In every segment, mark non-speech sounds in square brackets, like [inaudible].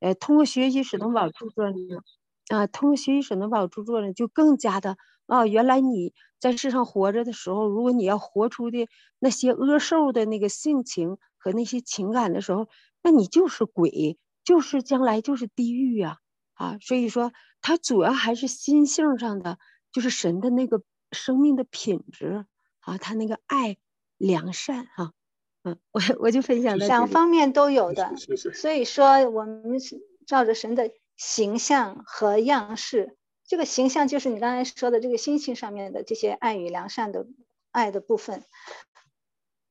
呃，通过学习史东宝著作呢，啊，通过学习史东宝著作呢，就更加的啊，原来你在世上活着的时候，如果你要活出的那些恶兽的那个性情和那些情感的时候，那你就是鬼，就是将来就是地狱呀，啊，所以说它主要还是心性上的，就是神的那个生命的品质啊，他那个爱、良善哈。嗯，我我就分享两方面都有的，所以说我们是照着神的形象和样式，这个形象就是你刚才说的这个心性上面的这些爱与良善的爱的部分。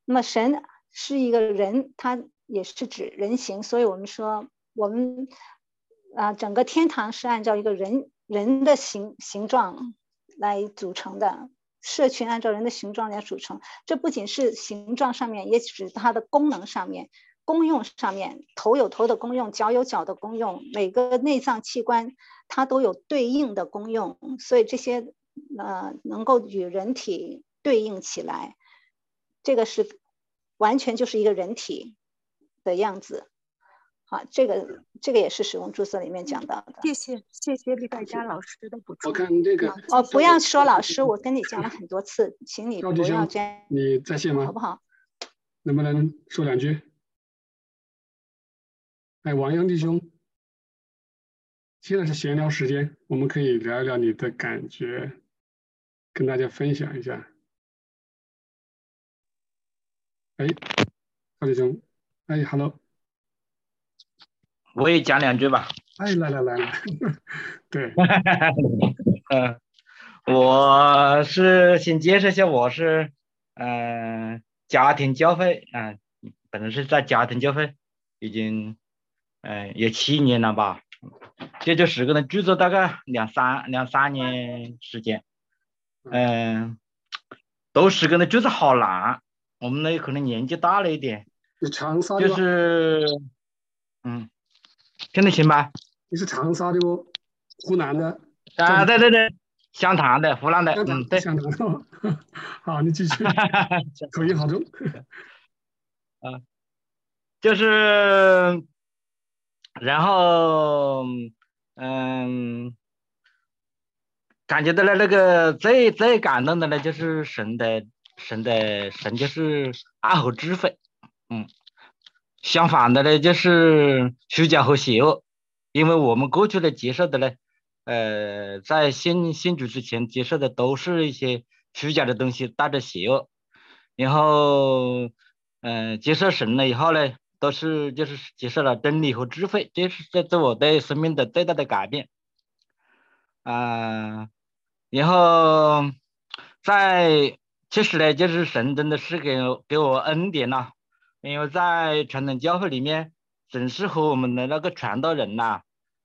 那么神是一个人，他也是指人形，所以我们说我们啊，整个天堂是按照一个人人的形形状来组成的。社群按照人的形状来组成，这不仅是形状上面，也指它的功能上面、功用上面。头有头的功用，脚有脚的功用，每个内脏器官它都有对应的功用，所以这些呃能够与人体对应起来，这个是完全就是一个人体的样子。好，这个这个也是使用注册里面讲到的。谢谢谢谢李百家老师的补充。我看这个哦，不要说老师，我跟你讲了很多次，请你不要这样。你在线吗？好不好？能不能说两句？哎，王阳弟兄，现在是闲聊时间，我们可以聊一聊你的感觉，跟大家分享一下。哎，赵弟兄，哎，hello。我也讲两句吧。哎，来来来来，[laughs] 对，[laughs] 嗯，我是先介绍一下，我是嗯家庭教会啊，本来是在家庭教会，已经嗯有七年了吧，这就十个人，著作大概两三两三年时间，嗯，都十个人就是好难，我们呢可能年纪大了一点，就是嗯。听得清吧？你是长沙的哦，湖南的啊？对对对，湘潭的，湖南的，嗯，对。湘潭的，[laughs] 好，你继续。[laughs] 口音好重。[laughs] 啊，就是，然后，嗯，感觉到了那个最最感动的呢，就是神的神的神，就是爱和智慧，嗯。相反的呢，就是虚假和邪恶，因为我们过去的接受的呢，呃，在信信主之前接受的都是一些虚假的东西，带着邪恶，然后，嗯，接受神了以后呢，都是就是接受了真理和智慧，这是这这我对生命的最大的改变，啊，然后在其实呢，就是神真的是给给我恩典了。因为在传统教会里面，总是和我们的那个传道人呐，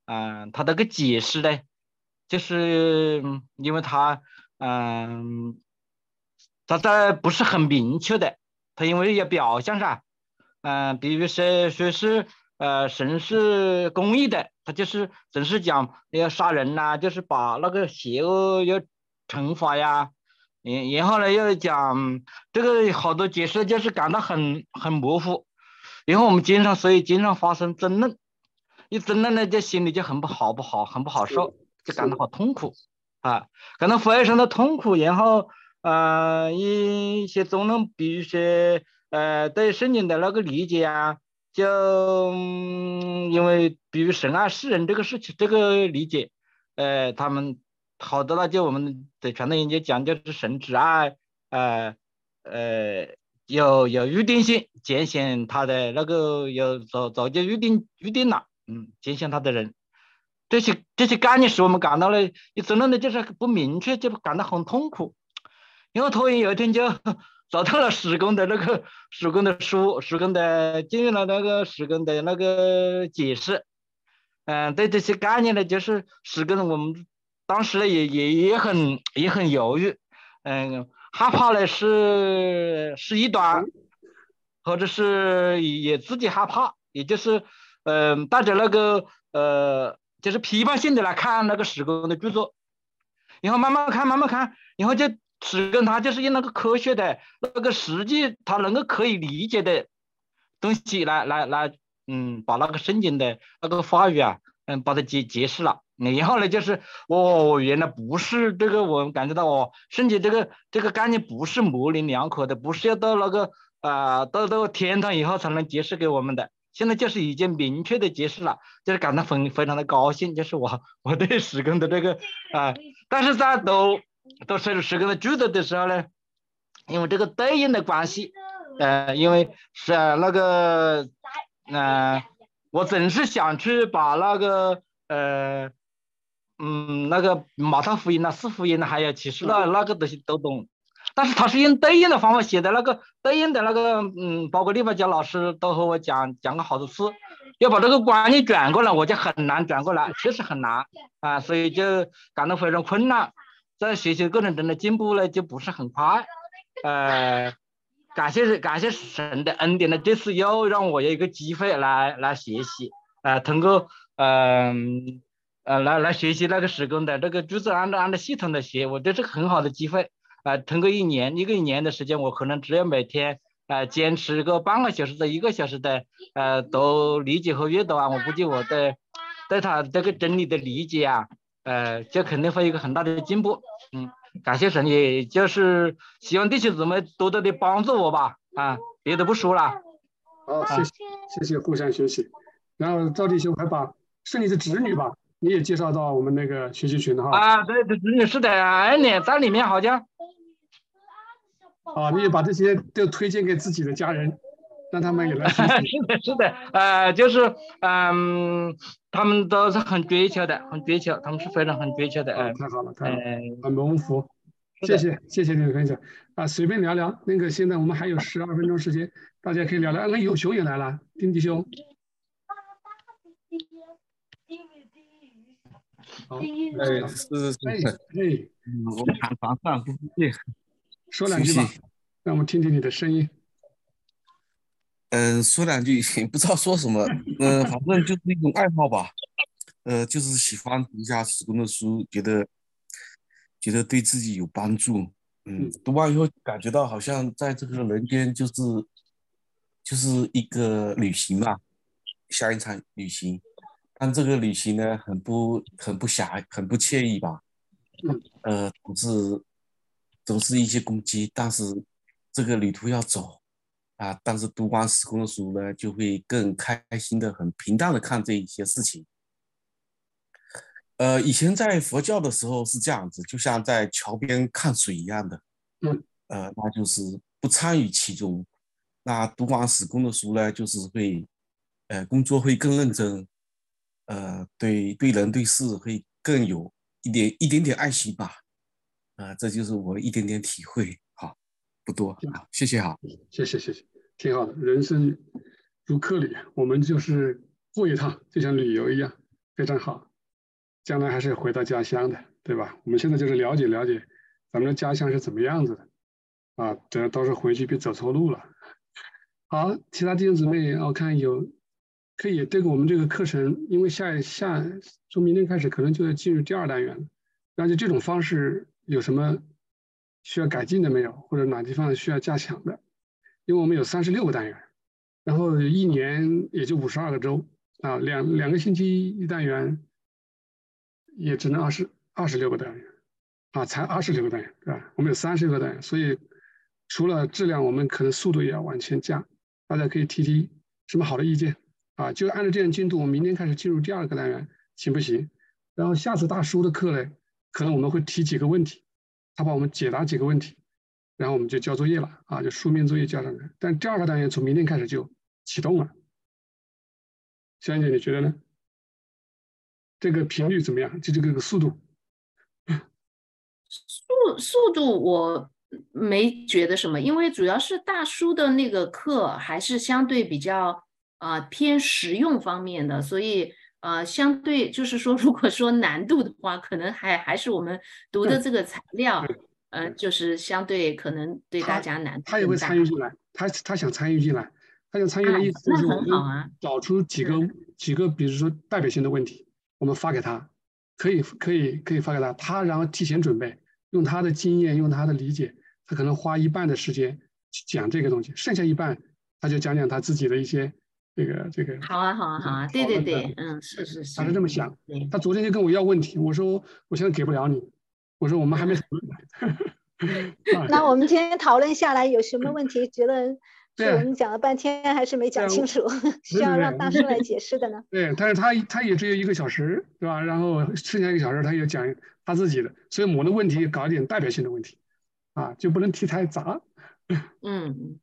嗯，他那个解释呢，就是因为他，嗯，他在不是很明确的，他因为要表象噻，嗯，比如说说是，呃，神是公义的，他就是总是讲要杀人呐，就是把那个邪恶要惩罚呀。然然后呢，又讲这个好多解释，就是感到很很模糊。然后我们经常，所以经常发生争论，一争论呢，就心里就很不好，不好，很不好受，就感到好痛苦啊，感到非常的痛苦。然后，呃，一些争论，比如说，呃，对圣经的那个理解啊，就因为比如神爱世人这个事情，这个理解，呃，他们。好的了，就我们的传统研究讲，就是神之爱，呃呃，有有预定性，拣选他的那个有早早就预定预定了，嗯，拣选他的人，这些这些概念使我们感到了一争论的就是不明确，就感到很痛苦。因为突然有一天就找到了施工的那个施工的书，施工的进入了那个施工的那个解释，嗯，对这些概念呢，就是施工我们。当时呢，也也也很也很犹豫，嗯，害怕呢是是一端，或者是也自己害怕，也就是，嗯，带着那个呃，就是批判性的来看那个史工的著作，然后慢慢看，慢慢看，然后就史工他就是用那个科学的那个实际他能够可以理解的东西来来来嗯，把那个圣经的那个话语啊，嗯，把它解解释了。然后呢，就是哦，原来不是这个，我感觉到哦，圣经这个这个概念不是模棱两可的，不是要到那个啊，到到天堂以后才能解释给我们的。现在就是已经明确的解释了，就是感到非非常的高兴，就是我我对 [laughs] 施工的这个啊，但是在读读施施工的句子的时候呢，因为这个对应的关系，呃，因为是那个嗯，我总是想去把那个呃。嗯，那个马太福音呐、四福音呐，还有启示那那个东西都懂，但是他是用对应的方法写的，那个对应的那个，嗯，包括立法教老师都和我讲讲过好多次，要把这个观念转过来，我就很难转过来，确实很难 [laughs] 啊，所以就感到非常困难，在学习过程中的进步呢就不是很快，呃，感谢感谢神的恩典呢，这次又让我有一个机会来来学习，呃，通过嗯。呃，来来学习那个施工的这个句子，按照按照系统的学，我觉得这个很好的机会。啊，通过一年一个一年的时间，我可能只要每天啊坚持个半个小时到一个小时的呃读理解和阅读啊，我估计我的对他这个真理的理解啊，呃，就肯定会有一个很大的进步。嗯，感谢神，也就是希望弟兄姊妹多多的帮助我吧。啊，别的不说了。好，谢谢谢谢，互相学习。然后赵弟兄还把是你的侄女吧。你也介绍到我们那个学习群的哈啊，对对侄女，是的，哎，你在里面好像啊，你也把这些都推荐给自己的家人，让他们也来 [laughs] 是的，是的，呃，就是嗯，他们都是很追求的，很追求，他们是非常很追求的，哎，太好了，太好了，很蒙福，谢谢，谢谢你的分享。啊，随便聊聊，那个现在我们还有十二分钟时间，大家可以聊聊，那有熊也来了，丁弟兄。哎，是是是，哎，我看房上不对，说两句吧，让我们听听你的声音。嗯，说两句也，[laughs] 不知道说什么，嗯，反正就是一种爱好吧，呃，就是喜欢读一下史公的书，觉得觉得对自己有帮助。嗯，读完以后感觉到好像在这个人间就是就是一个旅行吧，像一场旅行。但这个旅行呢，很不很不狭，很不惬意吧？嗯，呃，总是总是一些攻击，但是这个旅途要走啊。但是读完时空的书呢，就会更开心的、很平淡的看这一些事情。呃，以前在佛教的时候是这样子，就像在桥边看水一样的，嗯，呃，那就是不参与其中。那读完史公的书呢，就是会，呃，工作会更认真。呃，对对人对事会更有一点一点点爱心吧，啊，这就是我一点点体会，好，不多，好，谢谢哈，谢谢谢谢，挺好的，人生如客旅，我们就是过一趟，就像旅游一样，非常好，将来还是回到家乡的，对吧？我们现在就是了解了解咱们的家乡是怎么样子的，啊，等到时候回去别走错路了。好，其他弟兄姊妹，我看有。可以，这个我们这个课程，因为下下从明天开始可能就要进入第二单元了，那就这种方式有什么需要改进的没有，或者哪地方需要加强的？因为我们有三十六个单元，然后一年也就五十二个周啊，两两个星期一单元，也只能二十二十六个单元啊，才二十六个单元，对吧？我们有三十个单元，所以除了质量，我们可能速度也要往前加，大家可以提提什么好的意见。啊，就按照这样进度，我们明天开始进入第二个单元，行不行？然后下次大叔的课呢，可能我们会提几个问题，他帮我们解答几个问题，然后我们就交作业了啊，就书面作业交上来。但第二个单元从明天开始就启动了，香姐你觉得呢？这个频率怎么样？就这个速度？速速度我没觉得什么，因为主要是大叔的那个课还是相对比较。啊，偏实用方面的，所以呃，相对就是说，[laughs] 如果说难度的话，可能还还是我们读的这个材料，呃，就是相对可能对大家难。他也会参与进来，他他想参与进来，他想参与的意思就是我们找出几个几个，比如说代表性的问题，我们发给他，可以可以可以发给他，他然后提前准备，用他的经验，用他的理解，他可能花一半的时间去讲这个东西，剩下一半他就讲讲他自己的一些。这个这个。好啊，好啊，好啊，对对对，嗯，是是是。他是这么想，他昨天就跟我要问题，我说我现在给不了你，我说我们还没讨论。[laughs] 那我们今天讨论下来有什么问题？觉得？[laughs] 我们讲了半天还是没讲清楚，[laughs] 需要让大叔来解释的呢。对，但是他他也只有一个小时，对吧？然后剩下一个小时他也讲他自己的，所以我的问题搞一点代表性的问题，啊，就不能提太杂。嗯，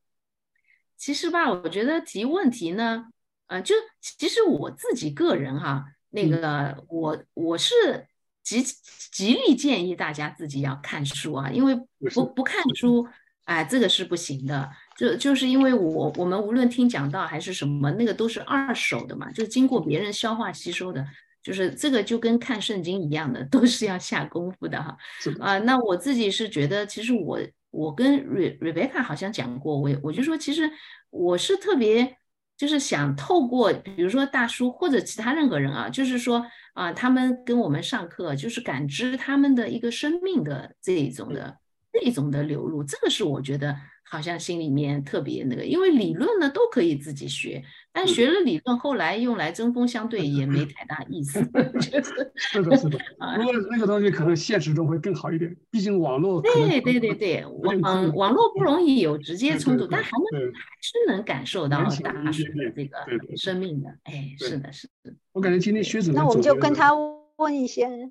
其实吧，我觉得提问题呢，呃，就其实我自己个人哈，那个我我是极极力建议大家自己要看书啊，因为不不看书，哎，这个是不行的。就就是因为我我们无论听讲道还是什么，那个都是二手的嘛，就是经过别人消化吸收的，就是这个就跟看圣经一样的，都是要下功夫的哈。啊，那我自己是觉得，其实我我跟 Re Rebecca 好像讲过，我我就说，其实我是特别就是想透过，比如说大叔或者其他任何人啊，就是说啊，他们跟我们上课，就是感知他们的一个生命的这一种的这一种的流入，这个是我觉得。好像心里面特别那个，因为理论呢都可以自己学，但学了理论后来用来针锋相对也没太大意思。[laughs] [laughs] 是的，是的。不过那个东西可能现实中会更好一点，毕竟网络。对对对对，网网络不容易有直接冲突，但还能还是能感受到大师的这个生命的。哎，是的，是的。我感觉今天薛子，那我们就跟他问一些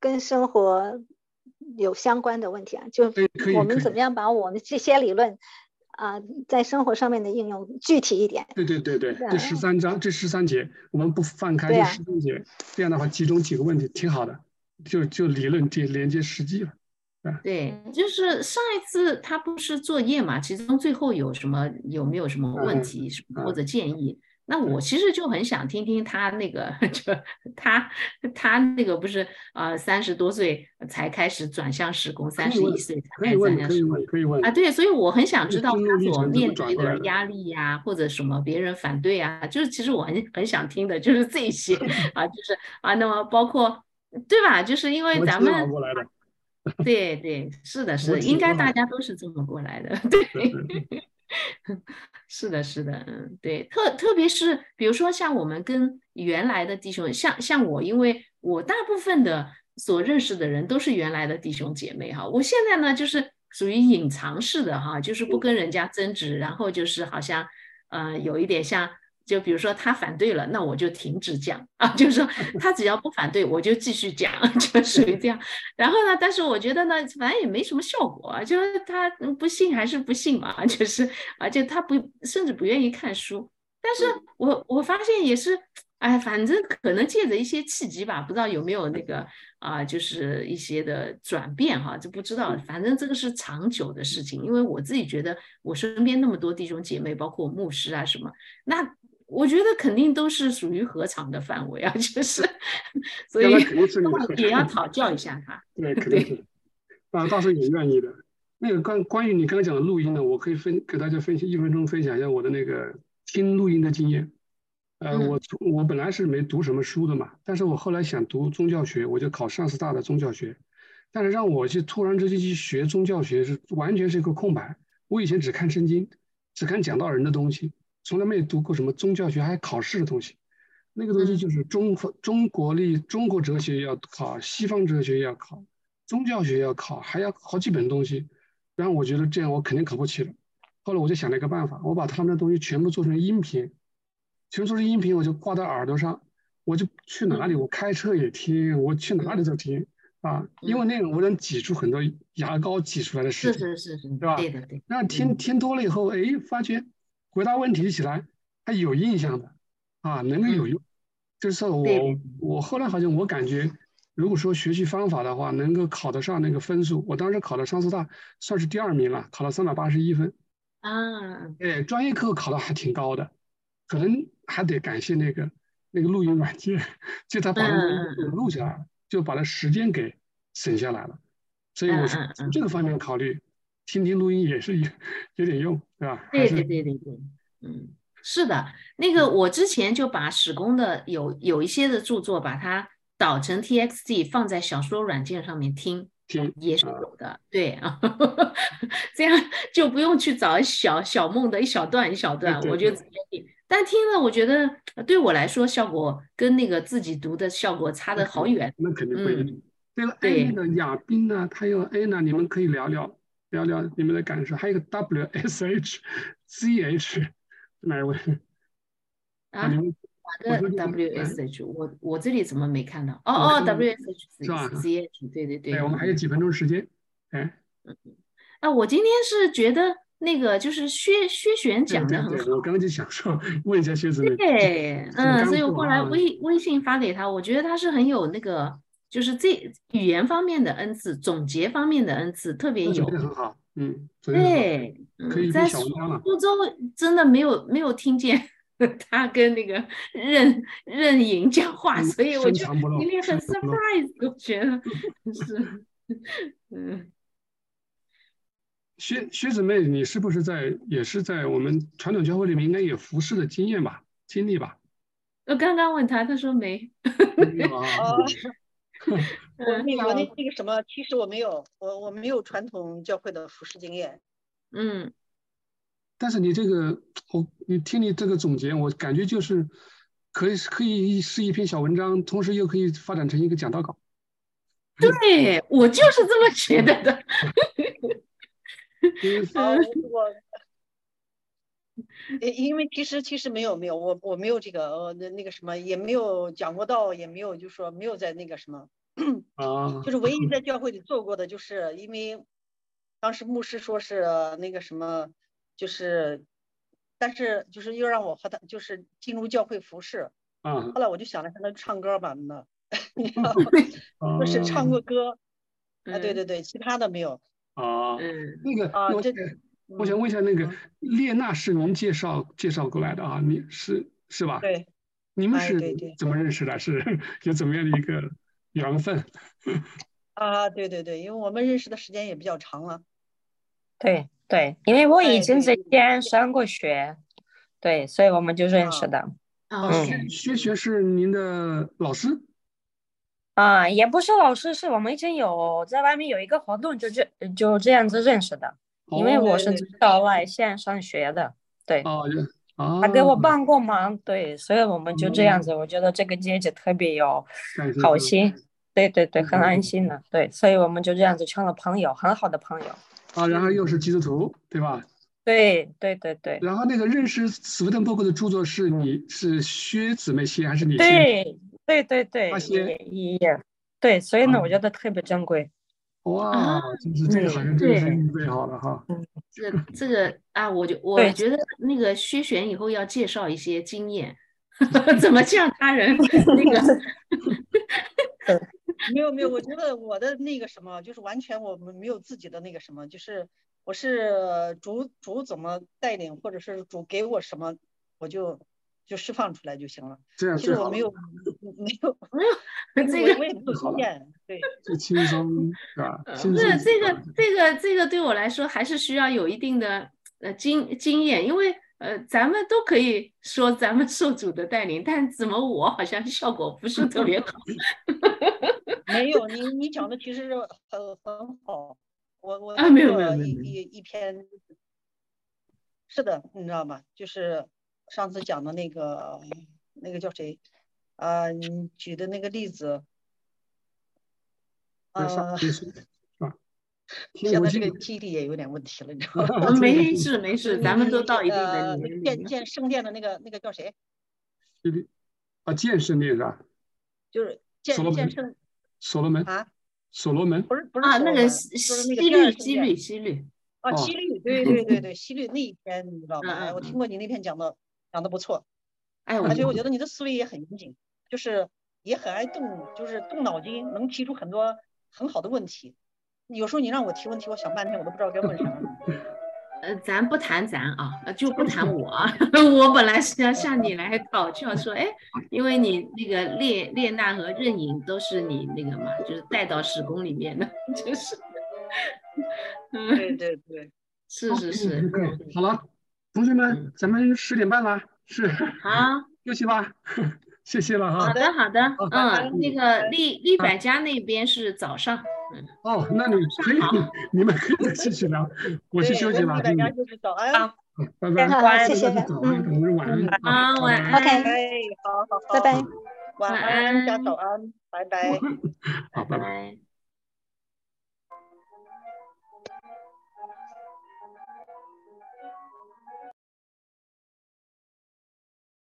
跟生活。有相关的问题啊，就我们怎么样把我们这些理论啊，在生活上面的应用具体一点。对对对对，这十三章这十三节，我们不放开这十三节，这样的话集中几个问题挺好的，就就理论接连接实际了。对，就是上一次他不是作业嘛，其中最后有什么有没有什么问题什么或者建议？那我其实就很想听听他那个，[laughs] 就他他那个不是啊，三十多岁才开始转向施工，三十一岁才开始转向施工，可以问啊，对，所以我很想知道他所面对的压力呀，或者什么别人反对啊，就是其实我很很想听的就是这些 [laughs] 啊，就是啊，那么包括对吧？就是因为咱们 [laughs] 对对是的，是的，应该大家都是这么过来的，对。[laughs] 是的，是的，嗯，对，特特别是比如说像我们跟原来的弟兄，像像我，因为我大部分的所认识的人都是原来的弟兄姐妹哈，我现在呢就是属于隐藏式的哈，就是不跟人家争执，然后就是好像呃有一点像。就比如说他反对了，那我就停止讲 [laughs] 啊，就是说 [laughs] 他只要不反对，我就继续讲，[laughs] 就属于这样。然后呢，但是我觉得呢，反正也没什么效果，就是他不信还是不信嘛，就是而且他不甚至不愿意看书。但是我我发现也是，哎，反正可能借着一些契机吧，不知道有没有那个啊，就是一些的转变哈，就不知道。反正这个是长久的事情，因为我自己觉得我身边那么多弟兄姐妹，包括牧师啊什么，那。我觉得肯定都是属于合场的范围啊，就是，[laughs] 所以也要讨教一下他。对，[laughs] 肯定是，啊，倒是也愿意的。那个关关于你刚刚讲的录音呢，我可以分给大家分析一分钟分享一下我的那个听录音的经验。呃，我我本来是没读什么书的嘛，但是我后来想读宗教学，我就考上师大的宗教学。但是让我去突然之间去学宗教学是完全是一个空白。我以前只看圣经，只看讲道人的东西。从来没有读过什么宗教学还考试的东西，那个东西就是中中国历中国哲学要考，西方哲学要考，宗教学要考，还要好几本东西。然后我觉得这样我肯定考不起了。后来我就想了一个办法，我把他们的东西全部做成音频，全部做成音频，我就挂在耳朵上，我就去哪里，我开车也听，我去哪里都听啊，因为那个我能挤出很多牙膏挤出来的事情，是是是是，对吧？对的对。那听听多了以后，哎，发觉。回答问题起来他有印象的，啊，能够有用。就是我我后来好像我感觉，如果说学习方法的话，能够考得上那个分数，我当时考的上师大算是第二名了，考了三百八十一分。啊，哎，专业课考的还挺高的，可能还得感谢那个那个录音软件，就他把那个录下来了，就把那时间给省下来了。所以我是从这个方面考虑。听听录音也是有有点用，对吧？对对对对对，嗯，是的，那个我之前就把史工的有有一些的著作，把它导成 TXT 放在小说软件上面听，听也是有的，对啊，[laughs] 这样就不用去找小小梦的一小段一小段，我就直接听，但听了我觉得对我来说效果跟那个自己读的效果差得好远。那肯定不一样。那个 A 那个亚斌呢，他有 A 呢，你们可以聊聊聊聊你们的感受。还有一个 W S H Z H 哪一位？啊，哪个 W S H？我我这里怎么没看到？哦哦，W S H 是吧？Z H，对对对。哎，我们还有几分钟时间。哎，啊，我今天是觉得那个就是薛薛璇讲的很好。我刚刚就想说问一下薛子妹。对，嗯，所以我后来微微信发给他，我觉得他是很有那个。就是这语言方面的恩赐，总结方面的恩赐特别有，很好，嗯，对，嗯，在苏州真的没有没有听见 [laughs] 他跟那个任任颖讲话，所以我就今天很 surprise，我觉得 [laughs] 是，嗯，薛薛姊妹，你是不是在也是在我们传统教会里面应该有服侍的经验吧，经历吧？我刚刚问他，他说没。[laughs] [laughs] 我那我那那个什么，其实我没有，我我没有传统教会的服饰经验。嗯，但是你这个，我你听你这个总结，我感觉就是可以可以是一篇小文章，同时又可以发展成一个讲道稿。对我就是这么觉得的。我。因为其实其实没有没有我我没有这个呃那那个什么也没有讲过道也没有就说没有在那个什么 [clears throat] 啊就是唯一在教会里做过的就是因为当时牧师说是那个什么就是但是就是又让我和他就是进入教会服饰啊后来我就想了那唱歌吧那 [laughs] 就是唱过歌 [laughs] 啊对对对其他的没有啊嗯那个啊这。我想问一下，那个列娜是您介绍介绍过来的啊？你是是吧？对，你们是怎么认识的？是 [laughs] 有怎么样的一个缘分？[laughs] 啊，对对对，因为我们认识的时间也比较长了。对对，因为我以前在西安上过学，对，所以我们就认识的。嗯，薛学是您的老师？啊，也不是老师，是我们以前有在外面有一个活动，就这就这样子认识的。因为我是到外县上学的，对，他给我帮过忙，对，所以我们就这样子。我觉得这个姐姐特别有好心，对对对，很安心的，对，所以我们就这样子成了朋友，很好的朋友。啊，然后又是基督徒，对吧？对对对对。然后那个认识斯威登伯格的著作是你是薛姊妹写还是你写？对对对对，也也对，所以呢，我觉得特别珍贵。哇，就是这个好像这个是预备好了哈。这个这个啊，我就我觉得那个薛璇以后要介绍一些经验，[laughs] 怎么向他人 [laughs] 那个。[laughs] 没有没有，我觉得我的那个什么，就是完全我们没有自己的那个什么，就是我是主主怎么带领，或者是主给我什么，我就。就释放出来就行了。这样其实我没有，没有，没有。[laughs] 这个我也没有经验，对，最轻松是吧？不是这个，这个，这个对我来说还是需要有一定的呃经经验，因为呃，咱们都可以说咱们受主的带领，但怎么我好像效果不是特别好。[laughs] 没有，你你讲的其实很很好。我我啊，没有没有一一一篇，是的，你知道吗？就是。上次讲的那个那个叫谁？啊，你举的那个例子，呃，是吧？[laughs] 现在这个记忆力也有点问题了，你知道吗？[laughs] 没事没事，咱们都到一定的年龄。建建圣殿的那个那个叫谁？啊，建圣殿是吧？就是建建圣所罗门啊，所罗门不是不是啊，那个西律西律西律啊，西律对对对对，西律那一篇你知道吗？哎，我听过你那篇讲的。讲的不错，哎，而且我觉得你的思维也很严谨，就是也很爱动，就是动脑筋，能提出很多很好的问题。有时候你让我提问题，我想半天，我都不知道该问啥。[laughs] 呃，咱不谈咱啊，就不谈我。[laughs] 我本来是要向你来讨教，说，哎，因为你那个列列娜和任颖都是你那个嘛，就是带到史宫里面的，[laughs] 就是。对对对，是是是，好了。同学们，咱们十点半了，是。好。[laughs] 休息吧，[laughs] 谢谢了哈。好的好的，嗯，那个丽丽百家那边是早上，嗯。哦，那你可以，[laughs] 你们可以继续聊，我去休息了。丽百家就是早，哎，拜拜，好，谢谢，嗯，晚安，好，晚安，OK，好好好，拜拜，晚安加早安，拜拜，好，拜拜。